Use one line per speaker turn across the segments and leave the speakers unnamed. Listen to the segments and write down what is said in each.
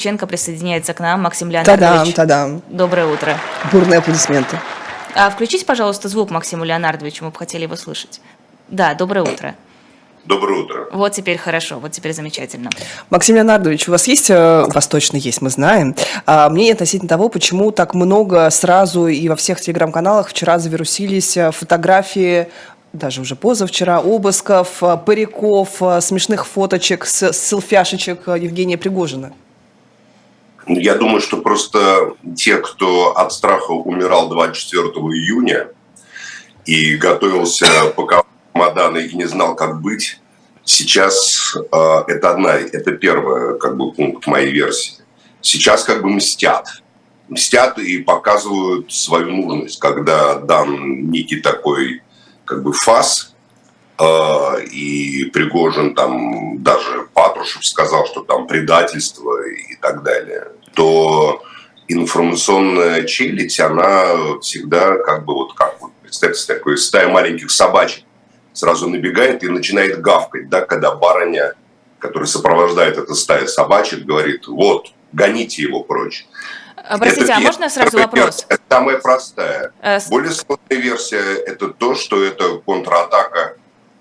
Шевченко присоединяется к нам. Максим Леонардович.
Та-дам, та-дам.
Доброе утро.
Бурные аплодисменты.
А включите, пожалуйста, звук Максиму Леонардовичу, мы бы хотели его слышать. Да, доброе утро.
Доброе утро.
Вот теперь хорошо, вот теперь замечательно.
Максим Леонардович, у вас есть, э, у вас точно есть, мы знаем, а, мнение относительно того, почему так много сразу и во всех телеграм-каналах вчера завирусились э, фотографии даже уже позавчера, обысков, э, париков, смешных фоточек, с селфяшечек Евгения Пригожина?
Я думаю, что просто те, кто от страха умирал 24 июня и готовился пока чемоданы и не знал, как быть, сейчас э, это одна, это первый как бы пункт моей версии. Сейчас как бы мстят. Мстят и показывают свою нужность, когда дан некий такой как бы фас, э, и Пригожин там даже Патрушев сказал, что там предательство и так далее, то информационная челядь, она всегда как бы вот как вот, представьте, такой стая маленьких собачек сразу набегает и начинает гавкать, да, когда барыня, которая сопровождает это стая собачек, говорит, вот, гоните его прочь.
А, простите, это, а можно сразу вопрос?
Это самая простая. Э, Более сложная версия – это то, что это контратака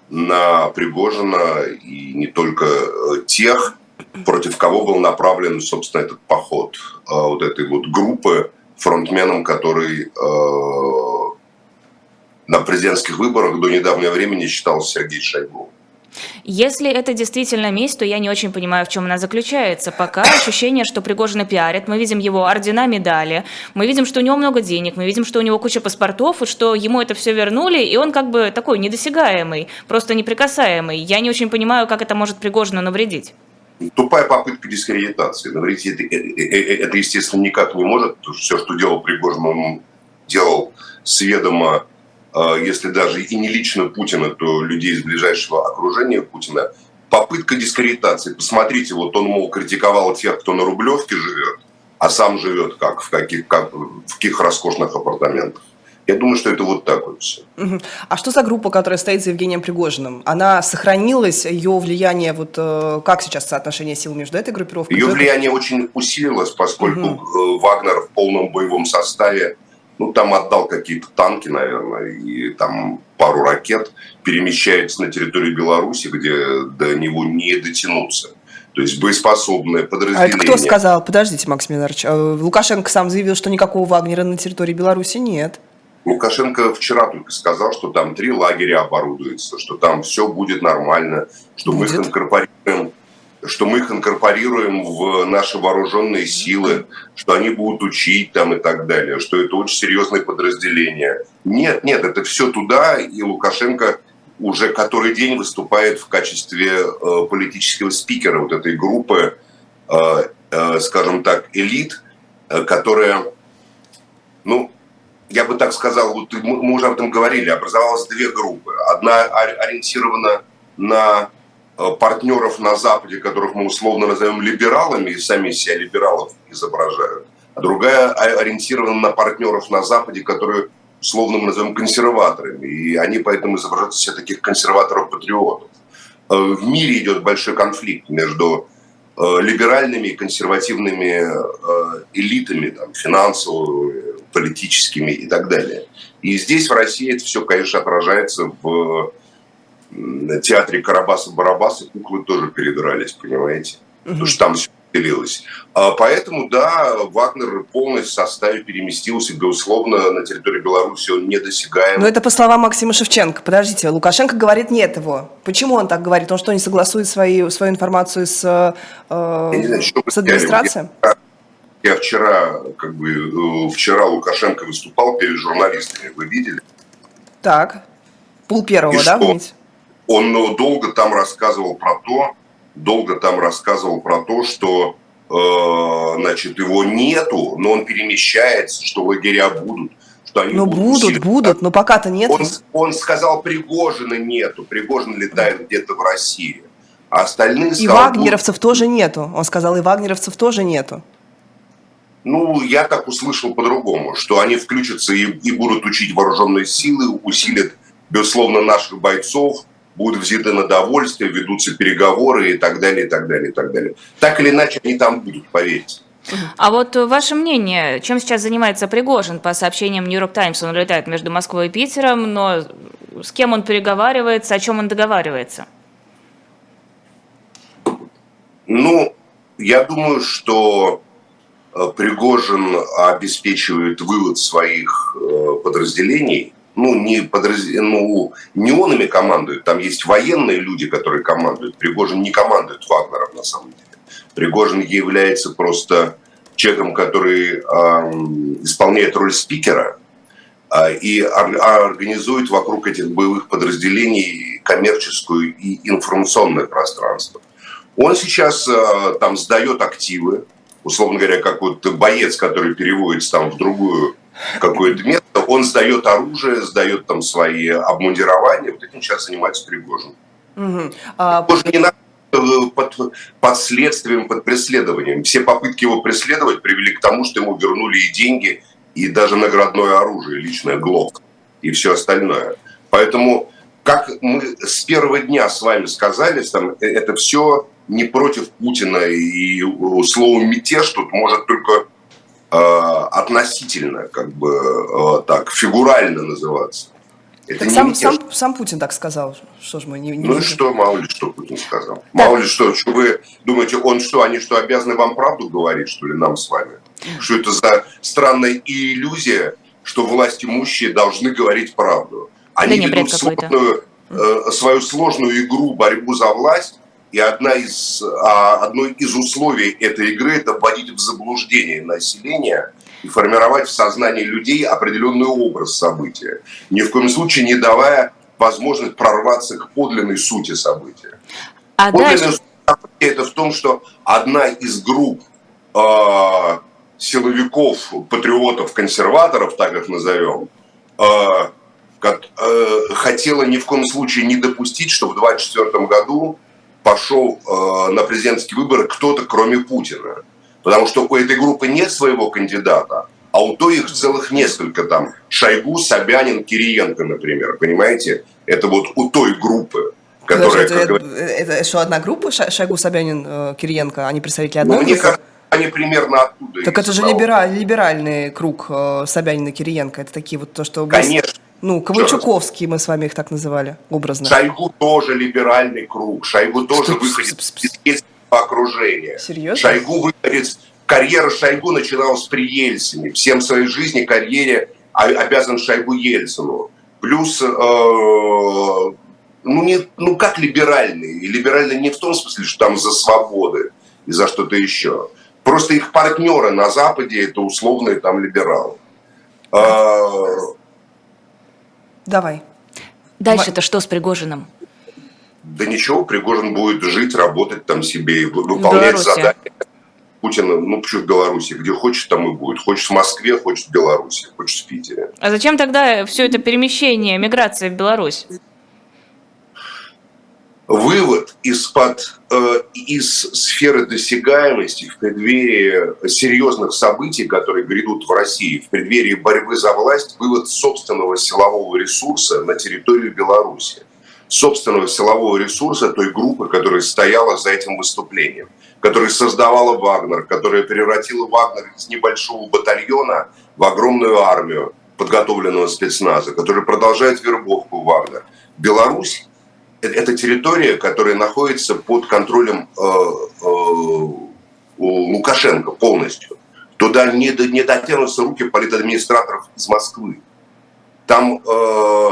на Пригожина и не только э, тех, против кого был направлен, собственно, этот поход. А вот этой вот группы фронтменом, который э, на президентских выборах до недавнего времени считался Сергей Шойгу.
Если это действительно месть, то я не очень понимаю, в чем она заключается. Пока ощущение, что Пригожина пиарят, мы видим его ордена, медали, мы видим, что у него много денег, мы видим, что у него куча паспортов, и что ему это все вернули, и он как бы такой недосягаемый, просто неприкасаемый. Я не очень понимаю, как это может Пригожину навредить.
Тупая попытка дискредитации. Навредить это, это, э, э, это, естественно, никак не может. Все, что делал Пригожин, он делал сведомо а, если даже и не лично Путина, то людей из ближайшего окружения Путина, попытка дискредитации. Посмотрите, вот он, мол, критиковал тех, кто на Рублевке живет, а сам живет как, в каких, как, в каких роскошных апартаментах. Я думаю, что это вот так вот все.
А что за группа, которая стоит за Евгением Пригожиным? Она сохранилась, ее влияние, вот э, как сейчас соотношение сил между этой группировкой?
Ее влияние очень усилилось, поскольку угу. Вагнер в полном боевом составе ну, там отдал какие-то танки, наверное, и там пару ракет, перемещается на территорию Беларуси, где до него не дотянуться. То есть боеспособное подразделение.
А это кто сказал? Подождите, Максим Ленарович. А Лукашенко сам заявил, что никакого Вагнера на территории Беларуси нет.
Лукашенко вчера только сказал, что там три лагеря оборудуются, что там все будет нормально, что будет. мы их инкорпорируем что мы их инкорпорируем в наши вооруженные силы, что они будут учить там и так далее, что это очень серьезное подразделение. Нет, нет, это все туда, и Лукашенко уже который день выступает в качестве э, политического спикера вот этой группы, э, э, скажем так, элит, э, которая, ну, я бы так сказал, вот мы уже об этом говорили, образовалась две группы. Одна ориентирована на Э, партнеров на Западе, которых мы условно назовем либералами, и сами себя либералов изображают, а другая ориентирована на партнеров на Западе, которые условно мы назовем консерваторами, и они поэтому изображают себя таких консерваторов-патриотов. Э, в мире идет большой конфликт между э, либеральными и консервативными элитами, там, финансовыми, политическими и так далее. И здесь в России это все, конечно, отражается в театре Карабаса-Барабаса куклы тоже передрались, понимаете? Угу. Потому что там все делилось. А поэтому, да, Вагнер полностью в составе переместился, безусловно, на территорию Беларуси он недосягаем.
Но это по словам Максима Шевченко. Подождите, Лукашенко говорит нет его. Почему он так говорит? Он что, не согласует свои, свою информацию с, э, знаю, с администрацией?
Я, я вчера, как бы, э, вчера Лукашенко выступал перед журналистами, вы видели?
Так, пол первого, И да, что?
Он ну, долго там рассказывал про то, долго там рассказывал про то, что э, значит, его нету, но он перемещается, что лагеря будут, что они
ну, будут. будут, будут, но пока-то нет.
Он, он сказал, Пригожина нету, Пригожин летает где-то в России. А остальные...
И вагнеровцев будут... тоже нету. Он сказал, и вагнеровцев тоже нету.
Ну, я так услышал по-другому, что они включатся и, и будут учить вооруженные силы, усилят, безусловно, наших бойцов, будут взяты на довольствие, ведутся переговоры и так далее, и так далее, и так далее. Так или иначе, они там будут, поверьте.
А вот ваше мнение, чем сейчас занимается Пригожин? По сообщениям Нью-Йорк Таймс он летает между Москвой и Питером, но с кем он переговаривается, о чем он договаривается?
Ну, я думаю, что Пригожин обеспечивает вывод своих э, подразделений. Ну, не, подраз... ну, не он ими командует, там есть военные люди, которые командуют. Пригожин не командует Вагнером на самом деле. Пригожин является просто человеком, который э, исполняет роль спикера э, и организует вокруг этих боевых подразделений коммерческую и информационное пространство. Он сейчас э, там сдает активы, условно говоря, как вот боец, который переводится там в другую какое-то место, он сдает оружие, сдает там свои обмундирования. Вот этим сейчас занимается Пригожин. Угу. А... Пригожин не надо под, под следствием, под преследованием. Все попытки его преследовать привели к тому, что ему вернули и деньги, и даже наградное оружие, личное ГЛОК и все остальное. Поэтому, как мы с первого дня с вами сказали, там, э, это все не против Путина, и слово «мятеж» тут может только э, относительно, как бы э, так, фигурально называться.
Это так сам, сам, сам Путин так сказал. Что ж мы не, не
Ну и что, мало ли что Путин сказал. Да. Мало ли что, что вы думаете, он что, они что, обязаны вам правду говорить, что ли, нам с вами? Что это за странная иллюзия, что власть имущие должны говорить правду? Они да ведут сложную, э, свою сложную игру, борьбу за власть, и одна из, а, одно из условий этой игры – это вводить в заблуждение населения и формировать в сознании людей определенный образ события, ни в коем случае не давая возможность прорваться к подлинной сути события. А Подлинная дальше... суть события – это в том, что одна из групп э, силовиков, патриотов, консерваторов, так их назовем, э, как, э, хотела ни в коем случае не допустить, что в 2024 году пошел э, на президентские выборы кто-то, кроме Путина. Потому что у этой группы нет своего кандидата, а у той их целых несколько там. Шойгу, Собянин, Кириенко, например. Понимаете? Это вот у той группы.
Которая, это, как... это, это что, одна группа? Шойгу, Собянин, э, Кириенко? Они представители одной
ну,
группы?
Мне кажется, они примерно оттуда.
Так это же либераль, либеральный круг э, Собянина Кириенко. Это такие вот то, что...
Конечно.
Ну, Ковальчуковские мы с вами их так называли, образно.
Шойгу тоже либеральный круг. Шойгу тоже выходит из окружения.
Серьезно?
Шойгу выходит... Карьера Шойгу начиналась при Ельцине. Всем своей жизни карьере обязан Шойгу Ельцину. Плюс, э, ну, не, ну, как либеральный? Либеральный не в том смысле, что там за свободы и за что-то еще. Просто их партнеры на Западе это условные там либералы. Э,
Давай.
Дальше-то что с Пригожиным?
Да ничего, Пригожин будет жить, работать там себе, выполнять задания. Путина, ну почему в Беларуси, где хочет, там и будет. Хочет в Москве, хочет в Беларуси, хочет в Питере.
А зачем тогда все это перемещение, миграция в Беларусь?
Вывод из-под э, из сферы досягаемости в преддверии серьезных событий, которые грядут в России, в преддверии борьбы за власть, вывод собственного силового ресурса на территорию Беларуси, собственного силового ресурса той группы, которая стояла за этим выступлением, которая создавала Вагнер, которая превратила Вагнер из небольшого батальона в огромную армию подготовленного спецназа, которая продолжает вербовку Вагнер. Беларусь это территория, которая находится под контролем э, э, Лукашенко полностью. Туда не, не дотянутся руки политадминистраторов из Москвы. Там э,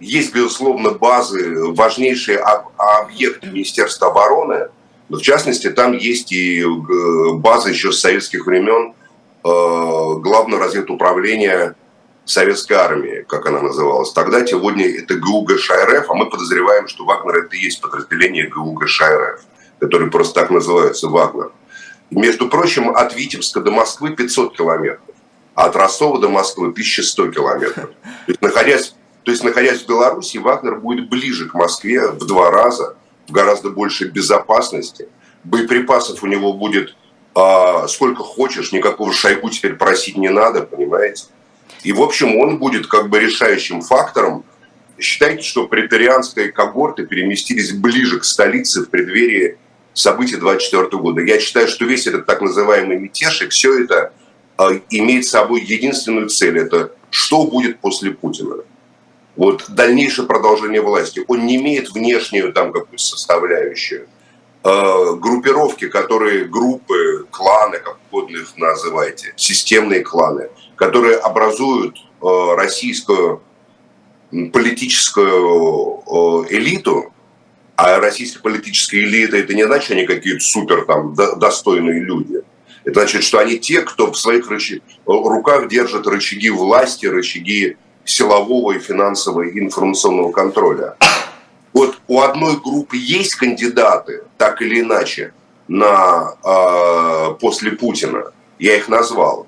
есть, безусловно, базы, важнейшие объекты Министерства обороны, но в частности там есть и э, базы еще с советских времен э, Главного разведуправления советской армии, как она называлась. Тогда, сегодня это ГУ ГШРФ, а мы подозреваем, что Вагнер это и есть подразделение ГУ ГШРФ, который просто так называется Вагнер. Между прочим, от Витебска до Москвы 500 километров, а от Ростова до Москвы 1100 километров. То есть, находясь, то есть, находясь в Беларуси, Вагнер будет ближе к Москве в два раза, в гораздо большей безопасности. Боеприпасов у него будет а, сколько хочешь, никакого шайгу теперь просить не надо, понимаете? И, в общем, он будет как бы решающим фактором считайте, что претарианские когорты переместились ближе к столице в преддверии событий 24 года. Я считаю, что весь этот так называемый мятеж и все это э, имеет собой единственную цель. Это что будет после Путина. Вот дальнейшее продолжение власти. Он не имеет внешнюю там какую-то составляющую. Э, группировки, которые группы, кланы, как угодно их называйте, системные кланы, которые образуют э, российскую политическую э, элиту, а российская политическая элита это не значит, что они какие-то супер там достойные люди. Это значит, что они те, кто в своих руках держит рычаги власти, рычаги силового и финансового и информационного контроля. Вот у одной группы есть кандидаты, так или иначе, на э, после Путина. Я их назвал.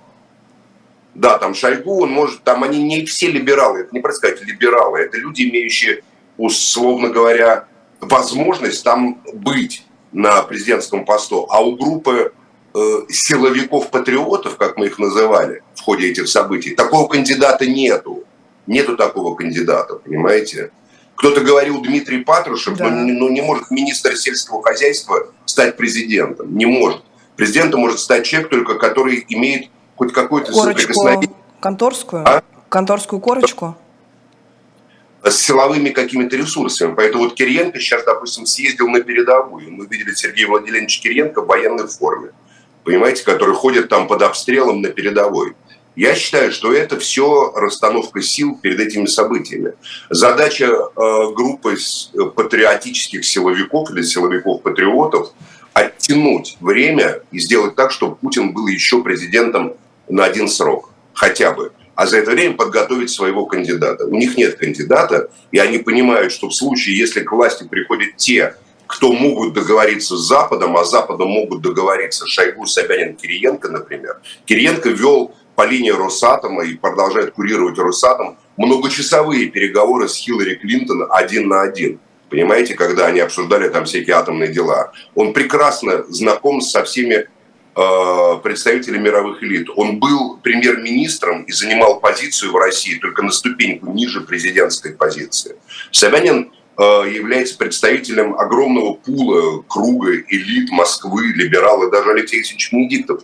Да, там Шойгу, он может, там они не все либералы, это не сказать либералы, это люди, имеющие, условно говоря, возможность там быть на президентском посту. А у группы э, силовиков-патриотов, как мы их называли в ходе этих событий, такого кандидата нету. Нету такого кандидата, понимаете? Кто-то говорил Дмитрий Патрушев, да. но, но не может министр сельского хозяйства стать президентом. Не может. Президентом может стать человек только, который имеет хоть какой-то
соприкосновение. Конторскую? А? Конторскую корочку?
С силовыми какими-то ресурсами. Поэтому вот Кириенко сейчас, допустим, съездил на передовую. Мы видели Сергея Владимировича Кириенко в военной форме. Понимаете, который ходит там под обстрелом на передовой. Я считаю, что это все расстановка сил перед этими событиями. Задача э, группы патриотических силовиков или силовиков-патриотов оттянуть время и сделать так, чтобы Путин был еще президентом на один срок, хотя бы. А за это время подготовить своего кандидата. У них нет кандидата, и они понимают, что в случае, если к власти приходят те, кто могут договориться с Западом, а Западом могут договориться Шойгу, Собянин, Кириенко, например. Кириенко вел по линии Росатома и продолжает курировать Росатом многочасовые переговоры с Хиллари Клинтон один на один. Понимаете, когда они обсуждали там всякие атомные дела. Он прекрасно знаком со всеми э, представителями мировых элит. Он был премьер-министром и занимал позицию в России только на ступеньку ниже президентской позиции. Собянин э, является представителем огромного пула, круга элит Москвы, либералы, даже Алексей Алексеевич Венедиктов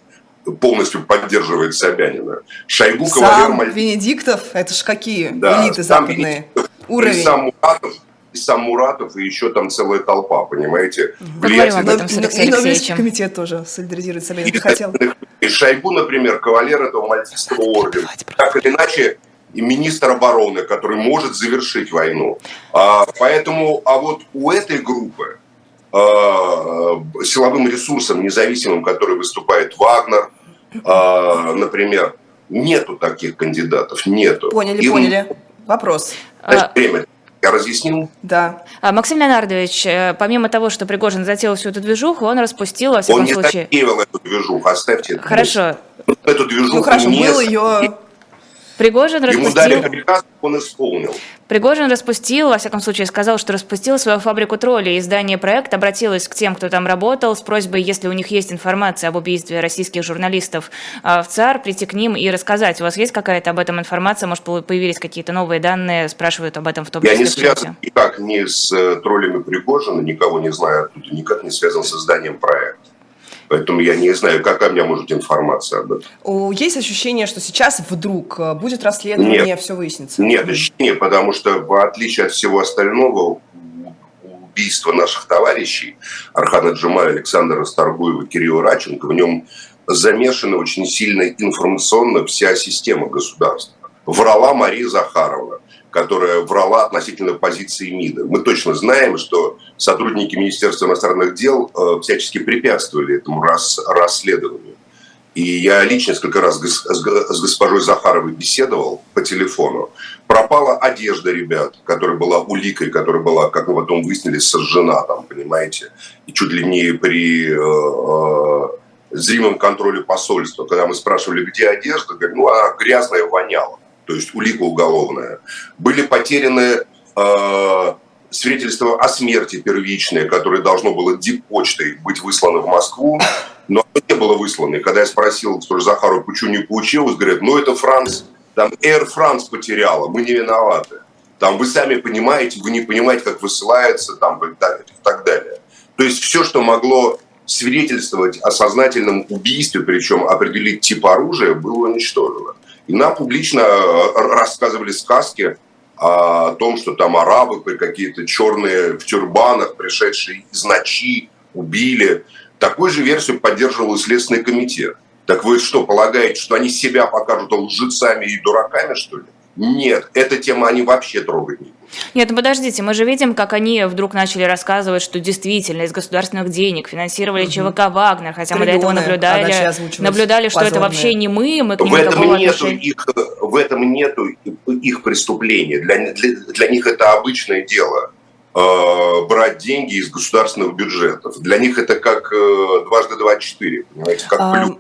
полностью поддерживает Собянина.
Шойгу, сам кавалер Маль... Венедиктов, это ж какие да, элиты западные.
Уровень. И сам Муратов, и сам Муратов, и еще там целая толпа, понимаете?
Поговорим об этом с Алексеем Алексеевичем. комитет тоже солидаризирует Собянина. Ты хотел?
И Шойгу, например, кавалер этого мальтийского ордена. Так или иначе, и министр обороны, который может завершить войну. А, поэтому, а вот у этой группы Э, силовым ресурсом независимым, который выступает Вагнер, э, например, нету таких кандидатов, нету.
Поняли, Им... поняли. Вопрос.
А, время. Я разъяснил?
Да.
А, Максим Леонардович, э, помимо того, что Пригожин затеял всю эту движуху, он распустил, во всяком
он
случае...
Он не затеял эту движуху, оставьте это.
Хорошо.
Эту движуху
ну хорошо, не... был ее
Пригожин Ему распустил...
дали приказ, он исполнил.
Пригожин распустил, во всяком случае, сказал, что распустил свою фабрику троллей. Издание «Проект» обратилось к тем, кто там работал, с просьбой, если у них есть информация об убийстве российских журналистов а, в ЦАР, прийти к ним и рассказать. У вас есть какая-то об этом информация? Может, появились какие-то новые данные? Спрашивают об этом в том
числе. Я не связан никак ни с э, троллями Пригожина, никого не знаю оттуда, никак не связан с изданием «Проект». Поэтому я не знаю, какая у меня может информация об этом.
Есть ощущение, что сейчас вдруг э, будет расследование,
нет,
все выяснится?
Нет, ощущение, потому что в отличие от всего остального, убийства наших товарищей Архана Джумая, Александра Старгуева, Кирилла Раченко, в нем замешана очень сильно информационно вся система государства. Врала Мария Захарова которая врала относительно позиции МИДа. Мы точно знаем, что сотрудники Министерства иностранных дел э, всячески препятствовали этому рас, расследованию. И я лично несколько раз с госпожой Захаровой беседовал по телефону. Пропала одежда ребят, которая была уликой, которая была, как мы потом выяснили, сожжена там, понимаете, и чуть ли не при э, э, зримом контроле посольства. Когда мы спрашивали, где одежда, говорят, ну, она грязная, воняла то есть улика уголовная. Были потеряны э, свидетельства о смерти первичные, которое должно было диппочтой быть выслано в Москву, но оно не было выслано. И когда я спросил, что Захару, почему не получилось, говорят, ну это Франц, там Air France потеряла, мы не виноваты. Там вы сами понимаете, вы не понимаете, как высылается там, и так далее. То есть все, что могло свидетельствовать о сознательном убийстве, причем определить тип оружия, было уничтожено. И нам публично э, рассказывали сказки о том, что там арабы какие-то черные в тюрбанах, пришедшие из ночи, убили. Такую же версию поддерживал и Следственный комитет. Так вы что, полагаете, что они себя покажут лжецами и дураками, что ли? Нет, эта тема они вообще трогать не будут.
Нет, ну подождите, мы же видим, как они вдруг начали рассказывать, что действительно из государственных денег финансировали угу. ЧВК «Вагнер», хотя Триллионы, мы до этого наблюдали, наблюдали что позорные. это вообще не мы, мы к ним
в этом нету их, В этом нету их преступления. Для, для, для них это обычное дело э, брать деньги из государственных бюджетов. Для них это как э, дважды два четыре, понимаете, как а... плюс.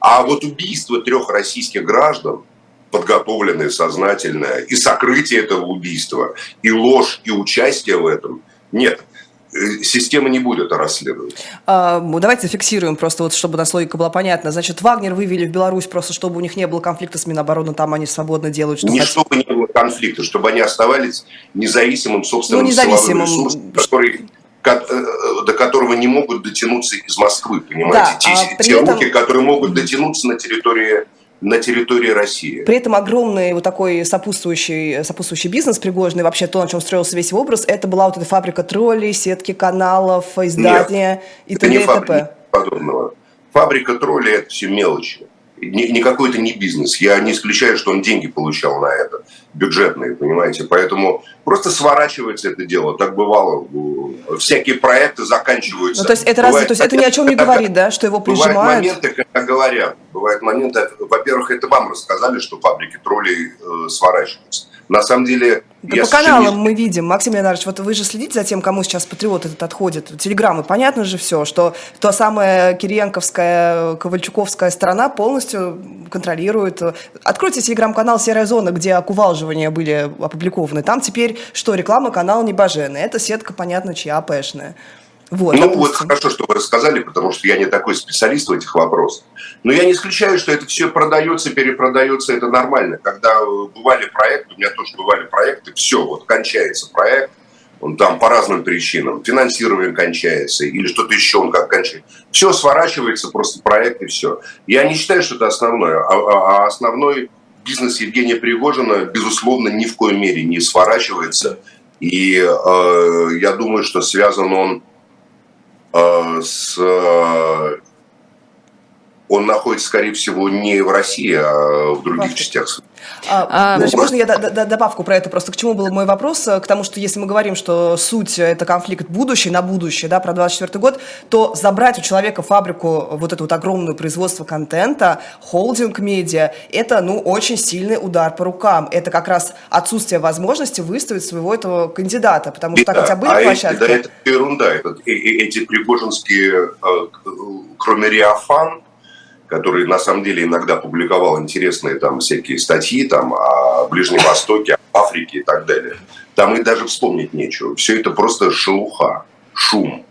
А вот убийство трех российских граждан, подготовленное, сознательное, и сокрытие этого убийства, и ложь, и участие в этом, нет, э, система не будет это расследовать.
А, давайте зафиксируем просто, вот, чтобы нас логика была понятна. Значит, Вагнер вывели в Беларусь просто, чтобы у них не было конфликта с Минобороны, там они свободно делают,
что Не хотят. чтобы не было конфликта, чтобы они оставались независимым собственным
ну, независимым. ресурсом,
который э, до которого не могут дотянуться из Москвы, понимаете? Да, те, а те этом... руки, которые могут дотянуться на территории на территории России.
При этом огромный вот такой сопутствующий, сопутствующий бизнес Пригожный, вообще то, на чем строился весь его образ, это была вот эта фабрика троллей, сетки каналов, издания
Нет, и т.д. и т.п. подобного. Фабрика троллей – это все мелочи никакой это не бизнес. Я не исключаю, что он деньги получал на это, бюджетные, понимаете. Поэтому просто сворачивается это дело. Так бывало. Всякие проекты заканчиваются.
Ну, то есть это, разве, то есть это ни о чем не говорит, да, что его прижимают?
Бывают моменты, когда говорят. Бывают моменты, во-первых, это вам рассказали, что фабрики троллей э, сворачиваются. На самом деле...
Да по каналам не... мы видим. Максим Леонидович, вот вы же следите за тем, кому сейчас патриот этот отходит. Телеграммы, понятно же все, что та самая Кириенковская, Ковальчуковская страна полностью контролирует. Откройте телеграм-канал «Серая зона», где окувалживания были опубликованы. Там теперь что, реклама канала Небоженый. Это сетка, понятно, чья АПшная.
Вот, ну допустим. вот хорошо, что вы рассказали, потому что я не такой специалист в этих вопросах. Но я не исключаю, что это все продается, перепродается, это нормально. Когда э, бывали проекты, у меня тоже бывали проекты, все, вот кончается проект, он там по разным причинам, финансирование кончается или что-то еще он как кончается. Все сворачивается, просто проект и все. Я не считаю, что это основное, а, а, а основной бизнес Евгения Пригожина, безусловно, ни в коей мере не сворачивается. И э, я думаю, что связан он с э, он находится, скорее всего, не в России, а в других частях
а, значит, можно я добавку про это? Просто к чему был мой вопрос? К тому, что если мы говорим, что суть – это конфликт будущий на будущее, да, про 24 год, то забрать у человека фабрику вот эту вот огромную производство контента, холдинг медиа, это, ну, очень сильный удар по рукам. Это как раз отсутствие возможности выставить своего этого кандидата, потому что да, так хотя были а площадки.
Эти, да, это ерунда. Это, эти пригожинские, э, кроме Риафан, который на самом деле иногда публиковал интересные там всякие статьи там о Ближнем Востоке, Африке и так далее. Там и даже вспомнить нечего. Все это просто шелуха, шум.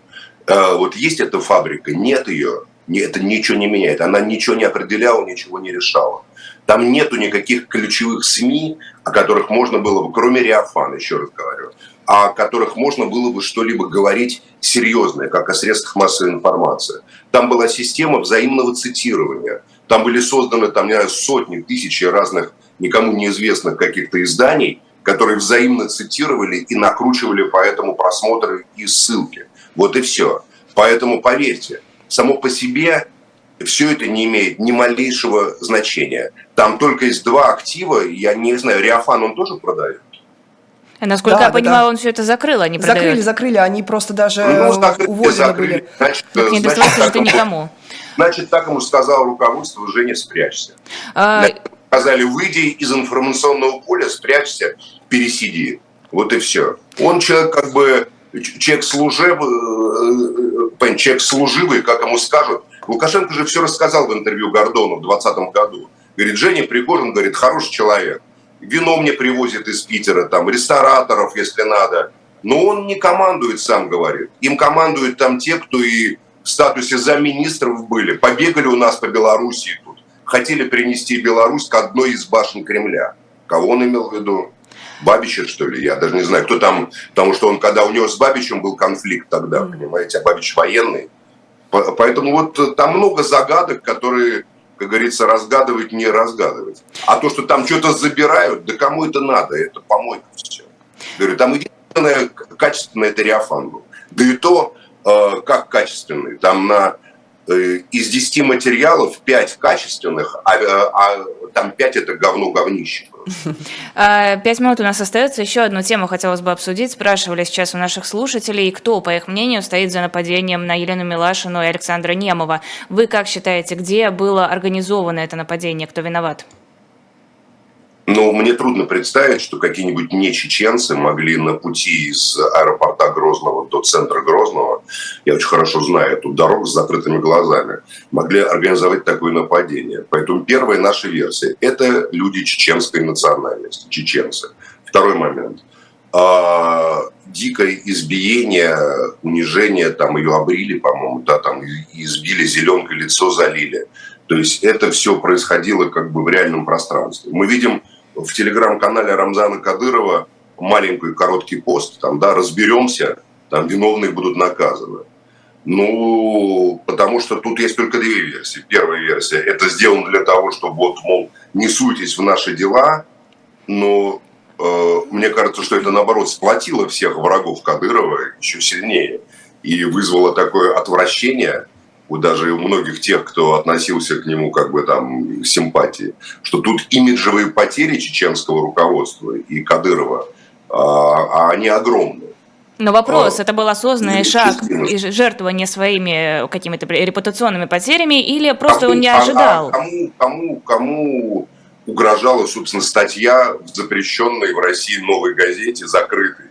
Э, вот есть эта фабрика, нет ее, это ничего не меняет. Она ничего не определяла, ничего не решала. Там нету никаких ключевых СМИ, о которых можно было бы, кроме Риафана, еще раз говорю, о которых можно было бы что-либо говорить серьезное, как о средствах массовой информации. Там была система взаимного цитирования. Там были созданы там, не знаю, сотни, тысячи разных никому неизвестных каких-то изданий, которые взаимно цитировали и накручивали по этому просмотры и ссылки. Вот и все. Поэтому поверьте, само по себе все это не имеет ни малейшего значения. Там только есть два актива, я не знаю, Риафан он тоже продает?
Насколько да, я да, понимаю, да. он все это закрыл, они
продают. Закрыли, закрыли, они просто даже ну, закрыли, уволены закрыли. были.
Значит, так не достается это никому. Значит, так ему сказал руководство, Женя, спрячься. А... Сказали, выйди из информационного поля, спрячься, пересиди. Вот и все. Он человек как бы, человек служебный, э, э, человек служивый, как ему скажут. Лукашенко же все рассказал в интервью Гордону в 2020 году. Говорит, Женя Пригожин, говорит, хороший человек вино мне привозит из Питера, там, рестораторов, если надо. Но он не командует, сам говорит. Им командуют там те, кто и в статусе замминистров были, побегали у нас по Белоруссии тут, хотели принести Беларусь к одной из башен Кремля. Кого он имел в виду? Бабича, что ли, я даже не знаю, кто там, потому что он, когда у него с Бабичем был конфликт тогда, понимаете, а Бабич военный. Поэтому вот там много загадок, которые, как говорится, разгадывать, не разгадывать. А то, что там что-то забирают, да кому это надо, это помойка все. Говорю, там единственное качественное это Реофан был. Да и то, э, как качественный, там на из 10 материалов 5 качественных, а, э, а там 5 это говно говнище.
А, пять минут у нас остается. Еще одну тему хотелось бы обсудить. Спрашивали сейчас у наших слушателей, кто, по их мнению, стоит за нападением на Елену Милашину и Александра Немова. Вы как считаете, где было организовано это нападение, кто виноват?
Но мне трудно представить, что какие-нибудь не чеченцы могли на пути из аэропорта Грозного до центра Грозного, я очень хорошо знаю эту дорогу с закрытыми глазами, могли организовать такое нападение. Поэтому первая наша версия – это люди чеченской национальности, чеченцы. Второй момент а, – дикое избиение, унижение, там ее обрили, по-моему, да, там избили зеленкой, лицо залили. То есть это все происходило как бы в реальном пространстве. Мы видим в телеграм-канале Рамзана Кадырова маленький короткий пост, там, да, разберемся, там виновные будут наказаны. Ну, потому что тут есть только две версии. Первая версия – это сделано для того, чтобы вот, мол, не суйтесь в наши дела, но э, мне кажется, что это, наоборот, сплотило всех врагов Кадырова еще сильнее и вызвало такое отвращение – у даже у многих тех, кто относился к нему как бы там симпатии, что тут имиджевые потери чеченского руководства и Кадырова, а, а они огромные.
Но вопрос, а, это был осознанный шаг и жертвование своими какими-то репутационными потерями или просто кому, он не ожидал?
А, кому, кому, кому угрожала, собственно, статья в запрещенной в России новой газете, закрытой?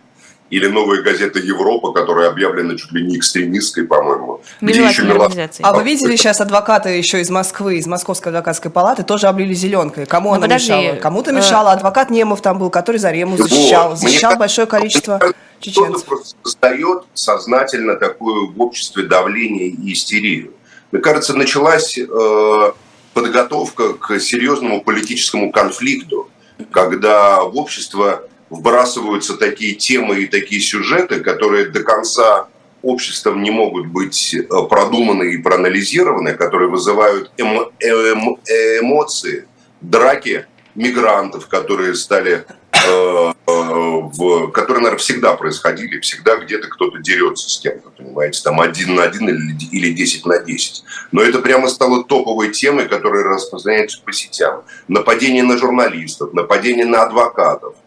Или новая газета «Европа», которая объявлена чуть ли не экстремистской, по-моему.
Где еще мила... А вы видели сейчас адвокаты еще из Москвы, из Московской адвокатской палаты, тоже облили зеленкой. Кому ну, она подожди. мешала? Кому-то мешала. Э, адвокат Немов там был, который Зарему защищал. Защищал Мне большое количество чеченцев. Кто-то
создает сознательно такое в обществе давление и истерию. Мне кажется, началась э, подготовка к серьезному политическому конфликту, когда в общество вбрасываются такие темы и такие сюжеты, которые до конца обществом не могут быть э, продуманы и проанализированы, которые вызывают эмо эмо эмоции, драки мигрантов, которые стали, э, э, в, которые, наверное, всегда происходили, всегда где-то кто-то дерется с кем-то, понимаете, там один на один или, или 10 на 10. Но это прямо стало топовой темой, которая распространяется по сетям. Нападение на журналистов, нападение на адвокатов –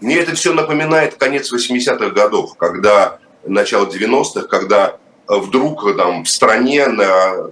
мне это все напоминает конец 80-х годов, когда начало 90-х, когда э, вдруг э, там в стране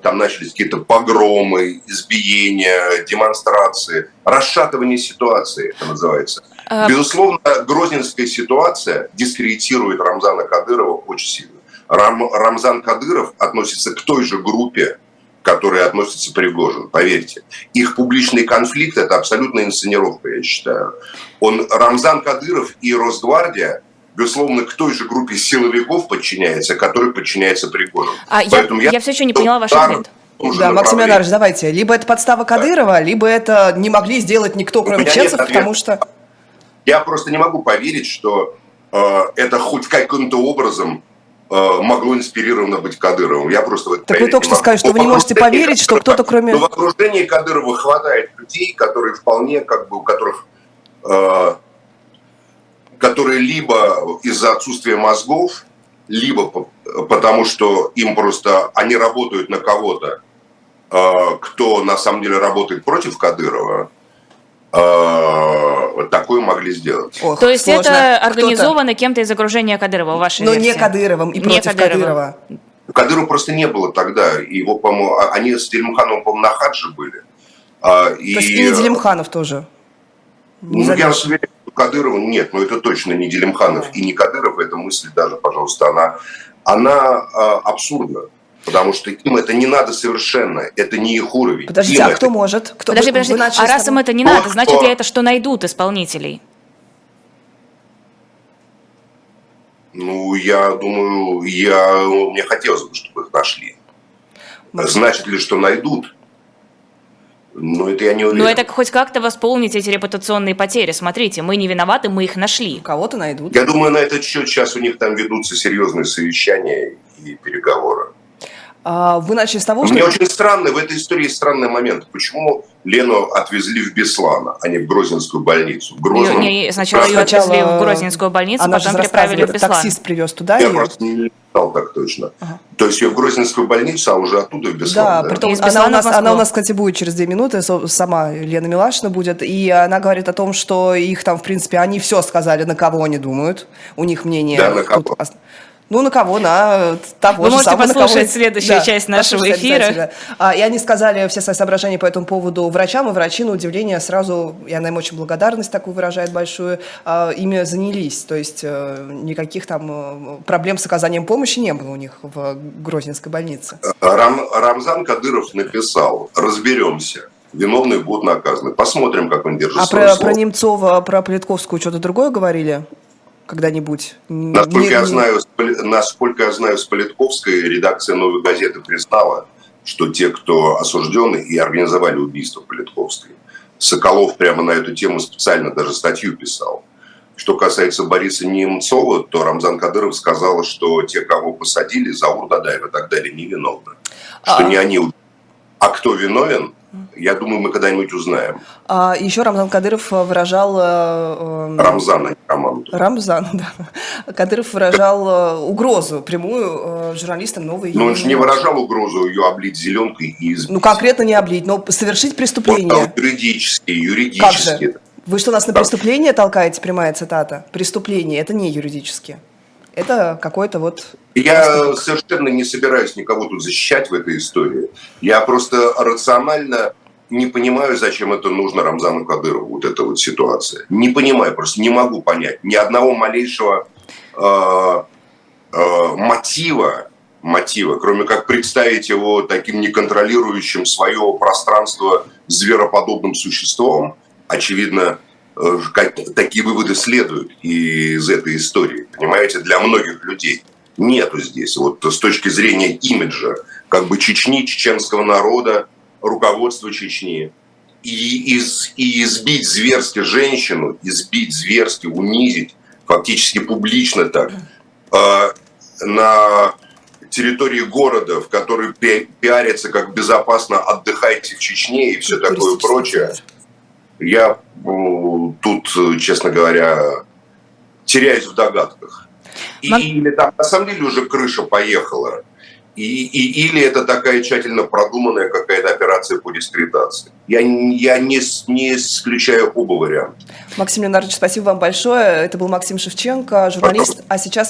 там начались какие-то погромы, избиения, демонстрации, расшатывание ситуации, это называется. А... Безусловно, грозненская ситуация дискредитирует Рамзана Кадырова очень сильно. Рам, Рамзан Кадыров относится к той же группе к которой относится Пригожин, поверьте. Их публичный конфликт – это абсолютная инсценировка, я считаю. Он, Рамзан Кадыров и Росгвардия безусловно, к той же группе силовиков подчиняется, которой подчиняется Пригожин.
А Поэтому я, я, я все еще не поняла ваш ответ.
Да, Максим Леонардович, давайте. Либо это подстава Кадырова, да. либо это не могли сделать никто, кроме чеченцев, потому что...
Я просто не могу поверить, что э, это хоть каким-то образом могло инспирировано быть Кадыровым. Я просто в
это Так вы только что сказали, что вы не можете поверить, что кто-то кроме...
Но в окружении Кадырова хватает людей, которые вполне, как бы, у которых... Э, которые либо из-за отсутствия мозгов, либо потому что им просто... Они работают на кого-то, э, кто на самом деле работает против Кадырова, э, такое могли сделать.
Ох, То есть сложно. это организовано кем-то из окружения Кадырова, вашей
Но
версии?
не Кадыровым и не против Кадырова. Кадырова.
Кадырова просто не было тогда. Его, по-моему, а, они с Делимхановым, по-моему, на хадже были. А,
и... То есть и Делимханов тоже?
Не ну, я вас уверен, что Кадырова нет, но это точно не Делимханов и не Кадыров. Эта мысль даже, пожалуйста, она, она а, абсурдна. Потому что им это не надо совершенно, это не их уровень.
Подождите,
им
а кто может? Кто
подожди, подожди, а раз им это не надо, значит ли это, что найдут исполнителей?
Ну, я думаю, я, мне хотелось бы, чтобы их нашли. Значит ли, что найдут? Ну, это я не уверен.
Но это хоть как-то восполнить эти репутационные потери. Смотрите, мы не виноваты, мы их нашли.
Кого-то найдут.
Я думаю, на этот счет сейчас у них там ведутся серьезные совещания и переговоры.
А, вы начали с того,
что...
Мне
очень странно, в этой истории странный момент. Почему Лену отвезли в Беслан, а не в Грозненскую больницу? В
Грозном... не, не, сначала ее отвезли в Грозненскую больницу,
Она
потом переправили в Беслан.
Таксист привез туда
Я ее? просто не знал так точно. Ага. То есть ее в Грозненскую больницу, а уже оттуда в Беслан,
да? да? Притом она, у нас, она у нас, кстати, будет через две минуты, сама Лена Милашина будет, и она говорит о том, что их там, в принципе, они все сказали, на кого они думают, у них мнение...
Да, на кого. Тут
ну, на кого? На того
Вы
же
можете
самого,
послушать
кого...
следующую да, часть нашего эфира.
А, и они сказали все свои соображения по этому поводу врачам, и врачи, на удивление, сразу, и она им очень благодарность такую выражает большую, а, ими занялись. То есть а, никаких там э, проблем с оказанием помощи не было у них в Грозненской больнице.
Рам, Рамзан Кадыров написал, разберемся виновные будут наказаны. Посмотрим, как он держит
А про, про Немцова, про Политковскую что-то другое говорили? Когда-нибудь?
Насколько, не, я знаю, насколько я знаю, с Политковской редакция «Новой газеты» признала, что те, кто осуждены и организовали убийство Политковской. Соколов прямо на эту тему специально даже статью писал. Что касается Бориса Немцова, то Рамзан Кадыров сказал, что те, кого посадили, Заур Дадаев и так далее, невиновны. Что а... не они. А кто виновен, я думаю, мы когда-нибудь узнаем.
А еще Рамзан Кадыров выражал...
Э, э Рамзан, а не Раман.
Рамзан, да. Кадыров выражал э, угрозу прямую э, журналистам новой...
Но он же не выражал угрозу ее облить зеленкой и избить.
Ну, конкретно не облить, но совершить преступление. Он
юридически, юридически. Как же?
Вы что, нас на преступление толкаете, прямая цитата? Преступление, это не юридически. Это какой-то вот...
Я совершенно не собираюсь никого тут защищать в этой истории. Я просто рационально не понимаю, зачем это нужно Рамзану Кадырову, вот эта вот ситуация. Не понимаю, просто не могу понять. Ни одного малейшего э, э, мотива, мотива, кроме как представить его таким неконтролирующим свое пространство звероподобным существом, очевидно, такие выводы следуют из этой истории, понимаете, для многих людей. Нету здесь, вот с точки зрения имиджа, как бы Чечни, чеченского народа, руководства Чечни, и, из, и избить зверски женщину, избить зверски, унизить, фактически публично так, э, на территории города, в которой пи пиарится, как безопасно отдыхайте в Чечне и все такое прочее. Я тут, честно говоря, теряюсь в догадках. И, Мак... Или там на самом деле уже крыша поехала, и, и, или это такая тщательно продуманная какая-то операция по дискредитации. Я, я не, не исключаю оба варианта.
Максим Леонардович, спасибо вам большое. Это был Максим Шевченко, журналист. Пожалуйста. А сейчас